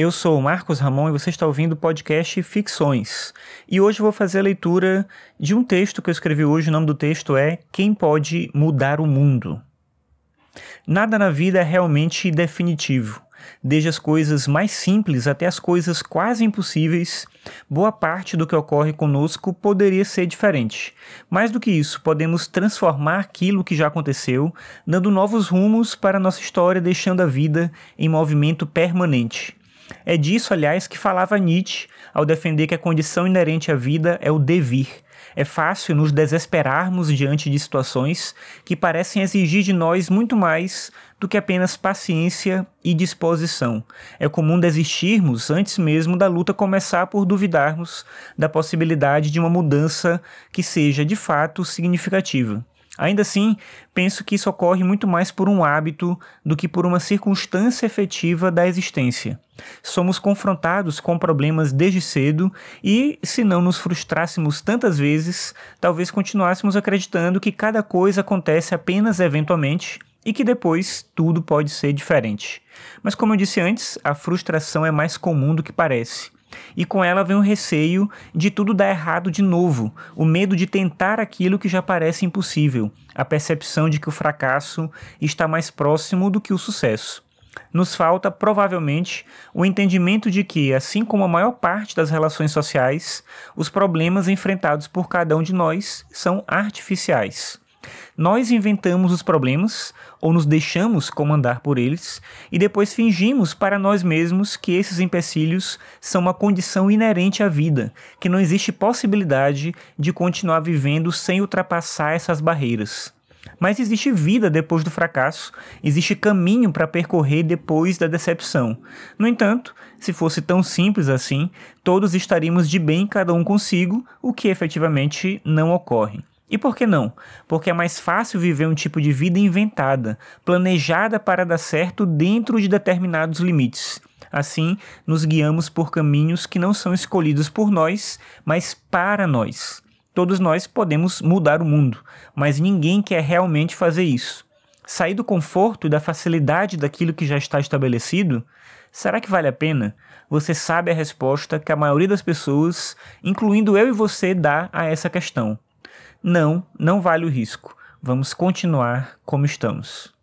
Eu sou o Marcos Ramon e você está ouvindo o podcast Ficções. E hoje vou fazer a leitura de um texto que eu escrevi hoje. O nome do texto é Quem Pode Mudar o Mundo? Nada na vida é realmente definitivo. Desde as coisas mais simples até as coisas quase impossíveis, boa parte do que ocorre conosco poderia ser diferente. Mais do que isso, podemos transformar aquilo que já aconteceu, dando novos rumos para nossa história, deixando a vida em movimento permanente. É disso, aliás, que falava Nietzsche ao defender que a condição inerente à vida é o devir. É fácil nos desesperarmos diante de situações que parecem exigir de nós muito mais do que apenas paciência e disposição. É comum desistirmos antes mesmo da luta começar por duvidarmos da possibilidade de uma mudança que seja de fato significativa. Ainda assim, penso que isso ocorre muito mais por um hábito do que por uma circunstância efetiva da existência. Somos confrontados com problemas desde cedo e, se não nos frustrássemos tantas vezes, talvez continuássemos acreditando que cada coisa acontece apenas eventualmente e que depois tudo pode ser diferente. Mas, como eu disse antes, a frustração é mais comum do que parece. E com ela vem o receio de tudo dar errado de novo, o medo de tentar aquilo que já parece impossível, a percepção de que o fracasso está mais próximo do que o sucesso. Nos falta, provavelmente, o entendimento de que, assim como a maior parte das relações sociais, os problemas enfrentados por cada um de nós são artificiais. Nós inventamos os problemas ou nos deixamos comandar por eles e depois fingimos para nós mesmos que esses empecilhos são uma condição inerente à vida, que não existe possibilidade de continuar vivendo sem ultrapassar essas barreiras. Mas existe vida depois do fracasso, existe caminho para percorrer depois da decepção. No entanto, se fosse tão simples assim, todos estaríamos de bem cada um consigo, o que efetivamente não ocorre. E por que não? Porque é mais fácil viver um tipo de vida inventada, planejada para dar certo dentro de determinados limites. Assim, nos guiamos por caminhos que não são escolhidos por nós, mas para nós. Todos nós podemos mudar o mundo, mas ninguém quer realmente fazer isso. Sair do conforto e da facilidade daquilo que já está estabelecido? Será que vale a pena? Você sabe a resposta que a maioria das pessoas, incluindo eu e você, dá a essa questão. Não, não vale o risco. Vamos continuar como estamos.